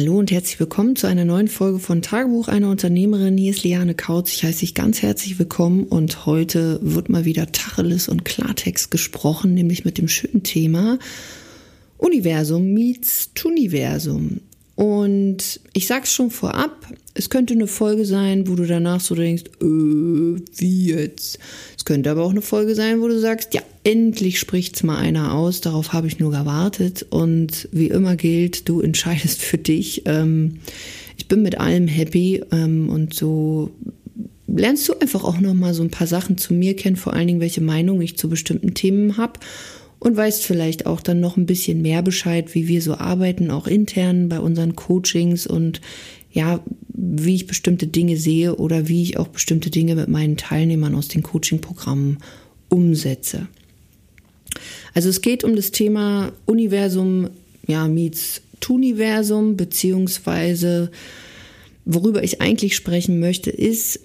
Hallo und herzlich willkommen zu einer neuen Folge von Tagebuch einer Unternehmerin. Hier ist Liane Kautz. Ich heiße dich ganz herzlich willkommen und heute wird mal wieder Tacheles und Klartext gesprochen, nämlich mit dem schönen Thema Universum meets Tuniversum. Und ich sag's schon vorab, es könnte eine Folge sein, wo du danach so denkst, äh, wie jetzt? Es könnte aber auch eine Folge sein, wo du sagst, ja, endlich spricht's mal einer aus, darauf habe ich nur gewartet. Und wie immer gilt, du entscheidest für dich. Ähm, ich bin mit allem happy ähm, und so lernst du einfach auch noch mal so ein paar Sachen zu mir kennen, vor allen Dingen welche Meinung ich zu bestimmten Themen habe und weißt vielleicht auch dann noch ein bisschen mehr Bescheid, wie wir so arbeiten, auch intern bei unseren Coachings und ja, wie ich bestimmte Dinge sehe oder wie ich auch bestimmte Dinge mit meinen Teilnehmern aus den Coaching-Programmen umsetze. Also es geht um das Thema Universum, ja, meets Tuniversum, beziehungsweise worüber ich eigentlich sprechen möchte, ist,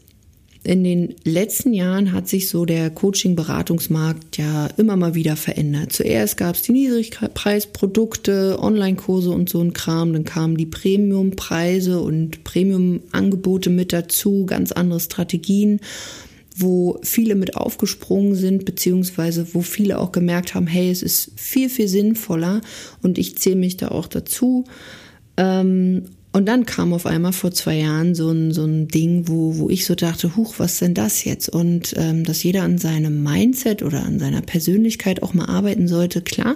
in den letzten Jahren hat sich so der Coaching-Beratungsmarkt ja immer mal wieder verändert. Zuerst gab es die Niedrigpreisprodukte, Online-Kurse und so ein Kram. Dann kamen die Premium-Preise und Premium-Angebote mit dazu, ganz andere Strategien, wo viele mit aufgesprungen sind, beziehungsweise wo viele auch gemerkt haben, hey, es ist viel, viel sinnvoller und ich zähle mich da auch dazu. Ähm, und dann kam auf einmal vor zwei Jahren so ein, so ein Ding, wo, wo ich so dachte, huch, was denn das jetzt? Und ähm, dass jeder an seinem Mindset oder an seiner Persönlichkeit auch mal arbeiten sollte, klar,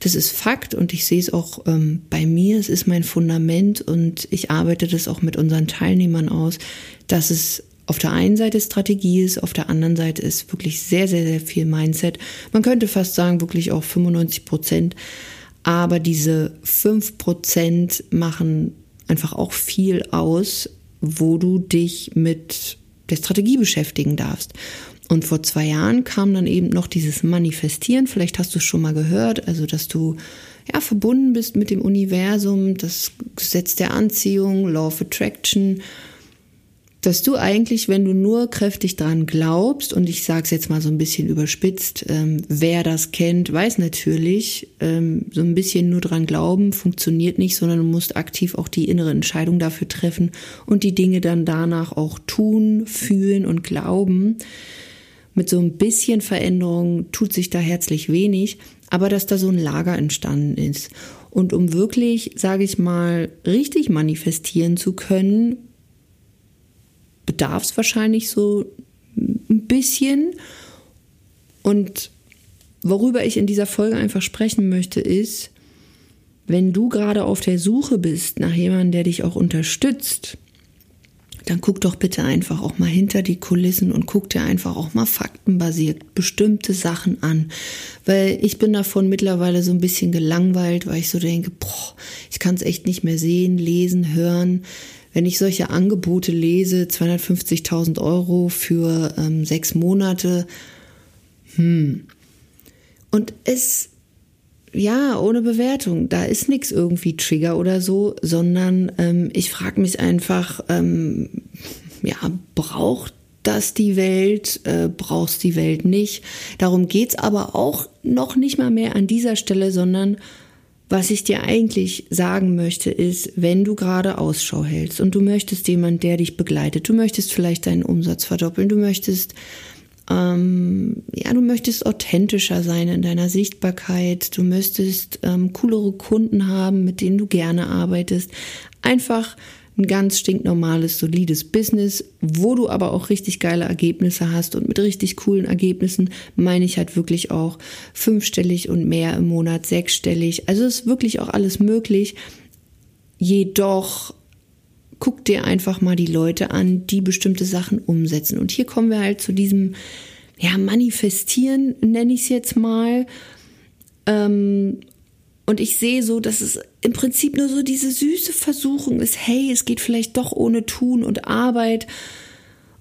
das ist Fakt und ich sehe es auch ähm, bei mir, es ist mein Fundament und ich arbeite das auch mit unseren Teilnehmern aus, dass es auf der einen Seite Strategie ist, auf der anderen Seite ist wirklich sehr, sehr, sehr viel Mindset. Man könnte fast sagen, wirklich auch 95 Prozent. Aber diese fünf Prozent machen einfach auch viel aus, wo du dich mit der Strategie beschäftigen darfst. Und vor zwei Jahren kam dann eben noch dieses Manifestieren. Vielleicht hast du es schon mal gehört, also dass du ja verbunden bist mit dem Universum, das Gesetz der Anziehung, Law of Attraction dass du eigentlich, wenn du nur kräftig dran glaubst, und ich sage es jetzt mal so ein bisschen überspitzt, ähm, wer das kennt, weiß natürlich, ähm, so ein bisschen nur dran glauben funktioniert nicht, sondern du musst aktiv auch die innere Entscheidung dafür treffen und die Dinge dann danach auch tun, fühlen und glauben. Mit so ein bisschen Veränderung tut sich da herzlich wenig, aber dass da so ein Lager entstanden ist. Und um wirklich, sage ich mal, richtig manifestieren zu können, bedarf es wahrscheinlich so ein bisschen. Und worüber ich in dieser Folge einfach sprechen möchte, ist, wenn du gerade auf der Suche bist nach jemandem, der dich auch unterstützt, dann guck doch bitte einfach auch mal hinter die Kulissen und guck dir einfach auch mal faktenbasiert bestimmte Sachen an. Weil ich bin davon mittlerweile so ein bisschen gelangweilt, weil ich so denke, boah, ich kann es echt nicht mehr sehen, lesen, hören wenn ich solche Angebote lese, 250.000 Euro für ähm, sechs Monate, hm. Und es, ja, ohne Bewertung, da ist nichts irgendwie Trigger oder so, sondern ähm, ich frage mich einfach, ähm, ja, braucht das die Welt, äh, brauchst die Welt nicht. Darum geht's aber auch noch nicht mal mehr an dieser Stelle, sondern was ich dir eigentlich sagen möchte, ist, wenn du gerade Ausschau hältst und du möchtest jemand, der dich begleitet, du möchtest vielleicht deinen Umsatz verdoppeln, du möchtest, ähm, ja, du möchtest authentischer sein in deiner Sichtbarkeit, du möchtest ähm, coolere Kunden haben, mit denen du gerne arbeitest, einfach ein ganz stinknormales, solides Business, wo du aber auch richtig geile Ergebnisse hast. Und mit richtig coolen Ergebnissen meine ich halt wirklich auch fünfstellig und mehr im Monat, sechsstellig. Also ist wirklich auch alles möglich. Jedoch guck dir einfach mal die Leute an, die bestimmte Sachen umsetzen. Und hier kommen wir halt zu diesem, ja, Manifestieren, nenne ich es jetzt mal. Ähm, und ich sehe so, dass es im Prinzip nur so diese süße Versuchung ist, hey, es geht vielleicht doch ohne Tun und Arbeit.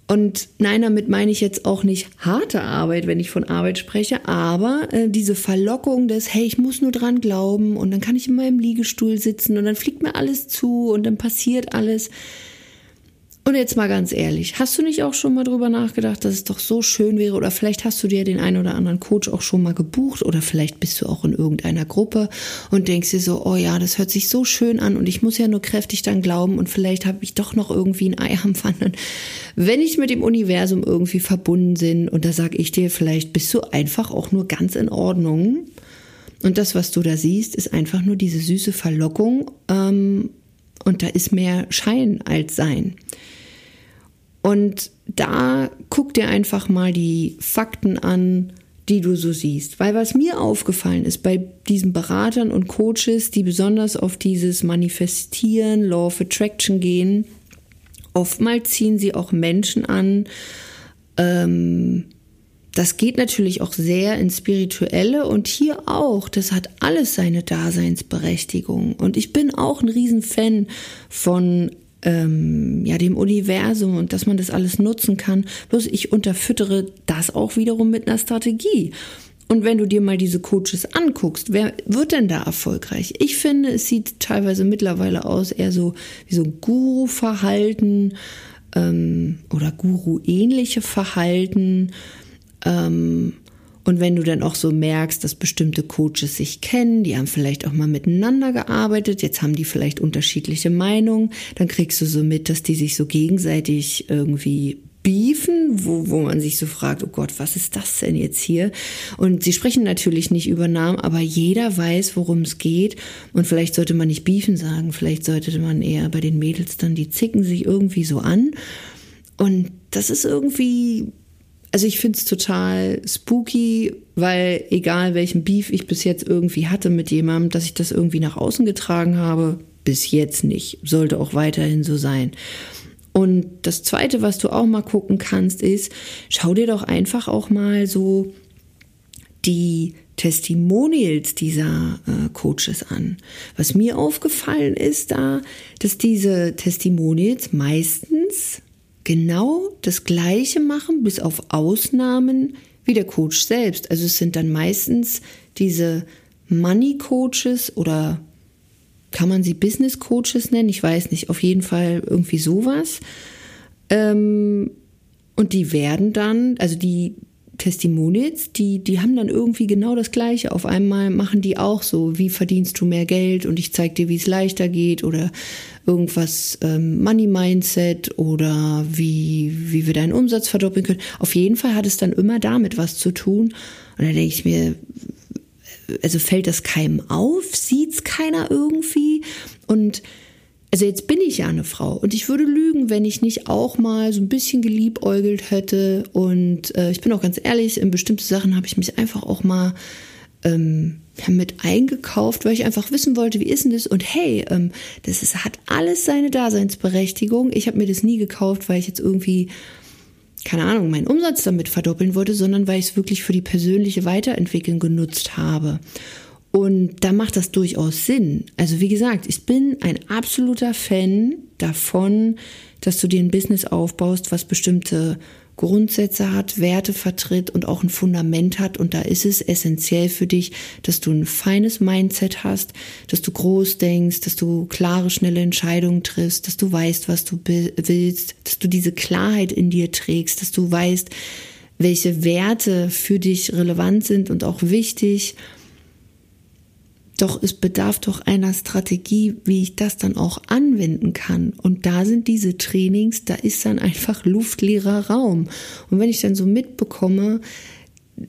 Und nein, damit meine ich jetzt auch nicht harte Arbeit, wenn ich von Arbeit spreche, aber äh, diese Verlockung des, hey, ich muss nur dran glauben und dann kann ich in meinem Liegestuhl sitzen und dann fliegt mir alles zu und dann passiert alles. Und jetzt mal ganz ehrlich, hast du nicht auch schon mal drüber nachgedacht, dass es doch so schön wäre oder vielleicht hast du dir den einen oder anderen Coach auch schon mal gebucht oder vielleicht bist du auch in irgendeiner Gruppe und denkst dir so, oh ja, das hört sich so schön an und ich muss ja nur kräftig dann glauben und vielleicht habe ich doch noch irgendwie ein Ei am Pfannen. Wenn ich mit dem Universum irgendwie verbunden bin und da sage ich dir, vielleicht bist du einfach auch nur ganz in Ordnung und das, was du da siehst, ist einfach nur diese süße Verlockung ähm, und da ist mehr Schein als Sein. Und da guck dir einfach mal die Fakten an, die du so siehst. Weil was mir aufgefallen ist bei diesen Beratern und Coaches, die besonders auf dieses Manifestieren, Law of Attraction gehen, oftmals ziehen sie auch Menschen an. Ähm, das geht natürlich auch sehr ins Spirituelle und hier auch. Das hat alles seine Daseinsberechtigung. Und ich bin auch ein Riesenfan von ähm, ja, dem Universum und dass man das alles nutzen kann. Bloß ich unterfüttere das auch wiederum mit einer Strategie. Und wenn du dir mal diese Coaches anguckst, wer wird denn da erfolgreich? Ich finde, es sieht teilweise mittlerweile aus eher so wie so Guru-Verhalten ähm, oder Guru-ähnliche Verhalten. Ähm, und wenn du dann auch so merkst, dass bestimmte Coaches sich kennen, die haben vielleicht auch mal miteinander gearbeitet, jetzt haben die vielleicht unterschiedliche Meinungen, dann kriegst du so mit, dass die sich so gegenseitig irgendwie beefen, wo, wo man sich so fragt, oh Gott, was ist das denn jetzt hier? Und sie sprechen natürlich nicht über Namen, aber jeder weiß, worum es geht. Und vielleicht sollte man nicht beefen sagen, vielleicht sollte man eher bei den Mädels dann, die zicken sich irgendwie so an. Und das ist irgendwie also ich finde es total spooky, weil egal welchen Beef ich bis jetzt irgendwie hatte mit jemandem, dass ich das irgendwie nach außen getragen habe, bis jetzt nicht. Sollte auch weiterhin so sein. Und das Zweite, was du auch mal gucken kannst, ist, schau dir doch einfach auch mal so die Testimonials dieser äh, Coaches an. Was mir aufgefallen ist da, dass diese Testimonials meistens genau das Gleiche machen, bis auf Ausnahmen wie der Coach selbst. Also es sind dann meistens diese Money Coaches oder kann man sie Business Coaches nennen? Ich weiß nicht. Auf jeden Fall irgendwie sowas. Ähm, und die werden dann, also die Testimonials, die, die haben dann irgendwie genau das Gleiche. Auf einmal machen die auch so, wie verdienst du mehr Geld und ich zeig dir, wie es leichter geht oder irgendwas ähm, Money Mindset oder wie, wie wir deinen Umsatz verdoppeln können. Auf jeden Fall hat es dann immer damit was zu tun. Und da denke ich mir, also fällt das keinem auf? Sieht's keiner irgendwie? Und also jetzt bin ich ja eine Frau und ich würde lügen, wenn ich nicht auch mal so ein bisschen geliebäugelt hätte. Und äh, ich bin auch ganz ehrlich, in bestimmte Sachen habe ich mich einfach auch mal ähm, mit eingekauft, weil ich einfach wissen wollte, wie ist denn das? Und hey, ähm, das ist, hat alles seine Daseinsberechtigung. Ich habe mir das nie gekauft, weil ich jetzt irgendwie, keine Ahnung, meinen Umsatz damit verdoppeln wollte, sondern weil ich es wirklich für die persönliche Weiterentwicklung genutzt habe. Und da macht das durchaus Sinn. Also wie gesagt, ich bin ein absoluter Fan davon, dass du dir ein Business aufbaust, was bestimmte Grundsätze hat, Werte vertritt und auch ein Fundament hat. Und da ist es essentiell für dich, dass du ein feines Mindset hast, dass du groß denkst, dass du klare, schnelle Entscheidungen triffst, dass du weißt, was du willst, dass du diese Klarheit in dir trägst, dass du weißt, welche Werte für dich relevant sind und auch wichtig doch es bedarf doch einer Strategie, wie ich das dann auch anwenden kann. Und da sind diese Trainings, da ist dann einfach luftleerer Raum. Und wenn ich dann so mitbekomme,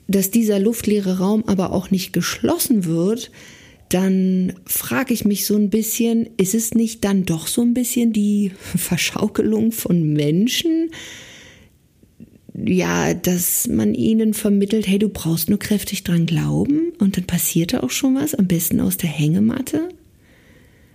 dass dieser luftleere Raum aber auch nicht geschlossen wird, dann frage ich mich so ein bisschen, ist es nicht dann doch so ein bisschen die Verschaukelung von Menschen? Ja, dass man ihnen vermittelt, hey, du brauchst nur kräftig dran glauben und dann passiert da auch schon was, am besten aus der Hängematte.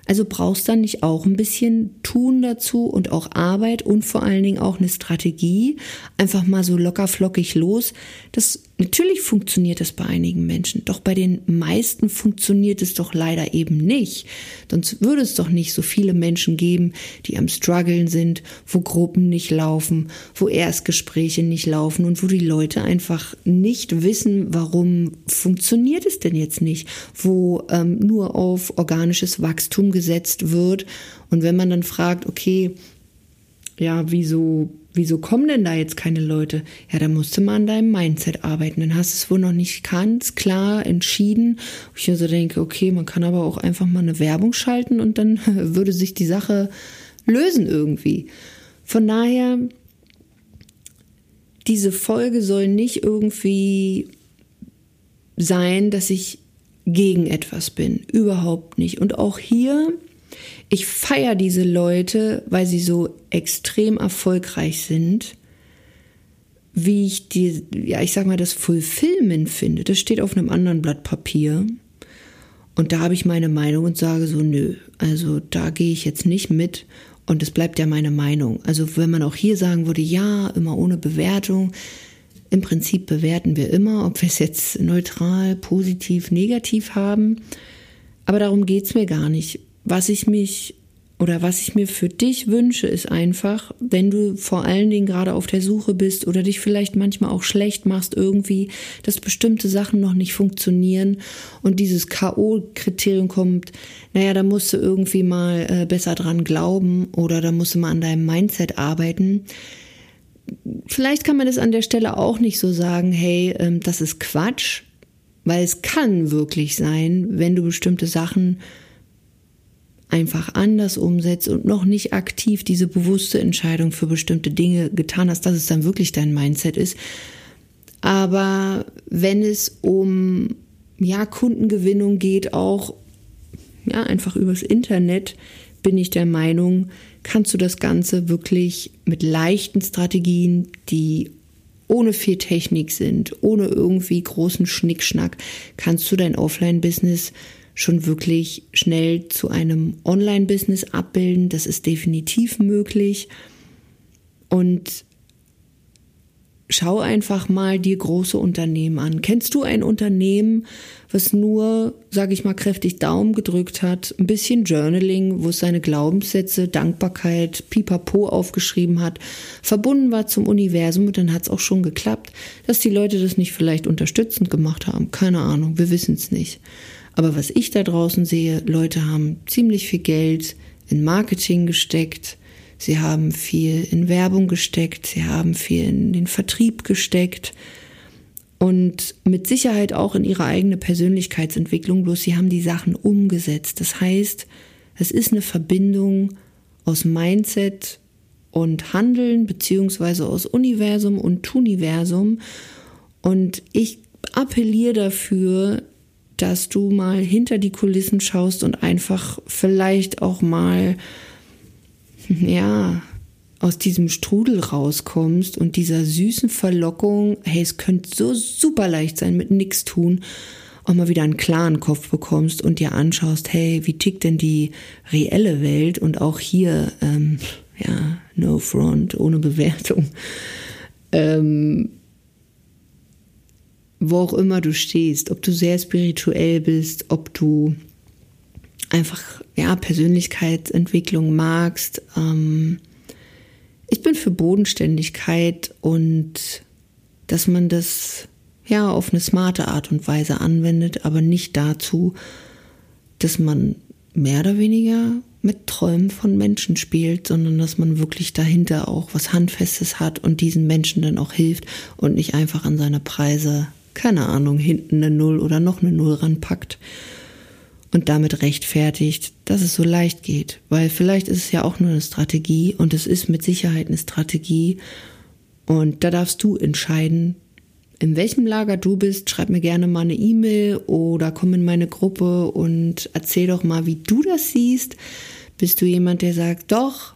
Also brauchst dann nicht auch ein bisschen Tun dazu und auch Arbeit und vor allen Dingen auch eine Strategie. Einfach mal so locker flockig los. Das natürlich funktioniert das bei einigen Menschen, doch bei den meisten funktioniert es doch leider eben nicht. Sonst würde es doch nicht so viele Menschen geben, die am struggeln sind, wo Gruppen nicht laufen, wo Erstgespräche nicht laufen und wo die Leute einfach nicht wissen, warum funktioniert es denn jetzt nicht, wo ähm, nur auf organisches Wachstum gesetzt wird. Und wenn man dann fragt, okay, ja, wieso, wieso kommen denn da jetzt keine Leute? Ja, da musste man an deinem Mindset arbeiten. Dann hast du es wohl noch nicht ganz klar entschieden. Ich mir so denke, okay, man kann aber auch einfach mal eine Werbung schalten und dann würde sich die Sache lösen irgendwie. Von daher, diese Folge soll nicht irgendwie sein, dass ich gegen etwas bin. Überhaupt nicht. Und auch hier ich feiere diese Leute, weil sie so extrem erfolgreich sind, wie ich die, ja, ich sag mal, das Fulfillment finde. Das steht auf einem anderen Blatt Papier. Und da habe ich meine Meinung und sage so, nö, also da gehe ich jetzt nicht mit und es bleibt ja meine Meinung. Also wenn man auch hier sagen würde, ja, immer ohne Bewertung, im Prinzip bewerten wir immer, ob wir es jetzt neutral, positiv, negativ haben. Aber darum geht es mir gar nicht was ich mich oder was ich mir für dich wünsche, ist einfach, wenn du vor allen Dingen gerade auf der Suche bist oder dich vielleicht manchmal auch schlecht machst irgendwie, dass bestimmte Sachen noch nicht funktionieren und dieses K.O.-Kriterium kommt, naja, da musst du irgendwie mal äh, besser dran glauben oder da musst du mal an deinem Mindset arbeiten. Vielleicht kann man das an der Stelle auch nicht so sagen, hey, ähm, das ist Quatsch, weil es kann wirklich sein, wenn du bestimmte Sachen einfach anders umsetzt und noch nicht aktiv diese bewusste Entscheidung für bestimmte Dinge getan hast, dass es dann wirklich dein Mindset ist. Aber wenn es um ja, Kundengewinnung geht, auch ja, einfach übers Internet, bin ich der Meinung, kannst du das Ganze wirklich mit leichten Strategien, die ohne viel Technik sind, ohne irgendwie großen Schnickschnack, kannst du dein Offline-Business schon wirklich schnell zu einem Online-Business abbilden. Das ist definitiv möglich. Und schau einfach mal dir große Unternehmen an. Kennst du ein Unternehmen, was nur, sage ich mal, kräftig Daumen gedrückt hat, ein bisschen Journaling, wo es seine Glaubenssätze, Dankbarkeit, Pipapo aufgeschrieben hat, verbunden war zum Universum und dann hat es auch schon geklappt, dass die Leute das nicht vielleicht unterstützend gemacht haben. Keine Ahnung, wir wissen es nicht. Aber was ich da draußen sehe, Leute haben ziemlich viel Geld in Marketing gesteckt, sie haben viel in Werbung gesteckt, sie haben viel in den Vertrieb gesteckt und mit Sicherheit auch in ihre eigene Persönlichkeitsentwicklung, bloß sie haben die Sachen umgesetzt. Das heißt, es ist eine Verbindung aus Mindset und Handeln, beziehungsweise aus Universum und Tuniversum. Und ich appelliere dafür, dass du mal hinter die Kulissen schaust und einfach vielleicht auch mal, ja, aus diesem Strudel rauskommst und dieser süßen Verlockung, hey, es könnte so super leicht sein mit nichts tun, auch mal wieder einen klaren Kopf bekommst und dir anschaust, hey, wie tickt denn die reelle Welt und auch hier, ähm, ja, no front, ohne Bewertung. Ähm, wo auch immer du stehst, ob du sehr spirituell bist, ob du einfach ja Persönlichkeitsentwicklung magst. Ähm, ich bin für Bodenständigkeit und dass man das ja auf eine smarte Art und Weise anwendet, aber nicht dazu, dass man mehr oder weniger mit Träumen von Menschen spielt, sondern dass man wirklich dahinter auch was Handfestes hat und diesen Menschen dann auch hilft und nicht einfach an seine Preise keine Ahnung, hinten eine Null oder noch eine Null ranpackt und damit rechtfertigt, dass es so leicht geht. Weil vielleicht ist es ja auch nur eine Strategie und es ist mit Sicherheit eine Strategie. Und da darfst du entscheiden, in welchem Lager du bist. Schreib mir gerne mal eine E-Mail oder komm in meine Gruppe und erzähl doch mal, wie du das siehst. Bist du jemand, der sagt, doch,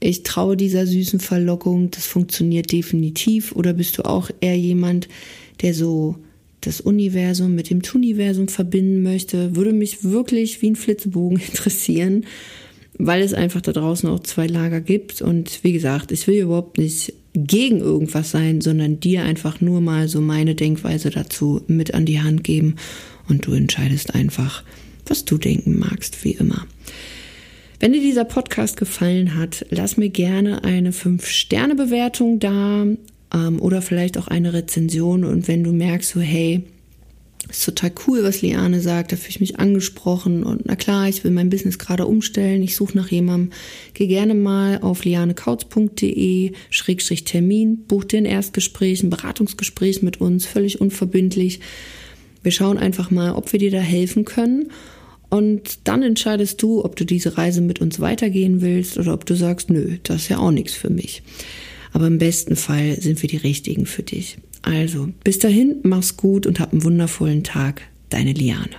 ich traue dieser süßen Verlockung, das funktioniert definitiv? Oder bist du auch eher jemand, der so das Universum mit dem Tuniversum verbinden möchte, würde mich wirklich wie ein Flitzebogen interessieren, weil es einfach da draußen auch zwei Lager gibt. Und wie gesagt, ich will überhaupt nicht gegen irgendwas sein, sondern dir einfach nur mal so meine Denkweise dazu mit an die Hand geben und du entscheidest einfach, was du denken magst, wie immer. Wenn dir dieser Podcast gefallen hat, lass mir gerne eine 5-Sterne-Bewertung da ähm, oder vielleicht auch eine Rezension. Und wenn du merkst, so hey, ist total cool, was Liane sagt, da fühle ich mich angesprochen und na klar, ich will mein Business gerade umstellen, ich suche nach jemandem, geh gerne mal auf lianekautz.de Schrägstrich Termin, buch dir ein Erstgespräch, ein Beratungsgespräch mit uns, völlig unverbindlich. Wir schauen einfach mal, ob wir dir da helfen können und dann entscheidest du, ob du diese Reise mit uns weitergehen willst oder ob du sagst, nö, das ist ja auch nichts für mich. Aber im besten Fall sind wir die richtigen für dich. Also, bis dahin, mach's gut und hab einen wundervollen Tag. Deine Liane.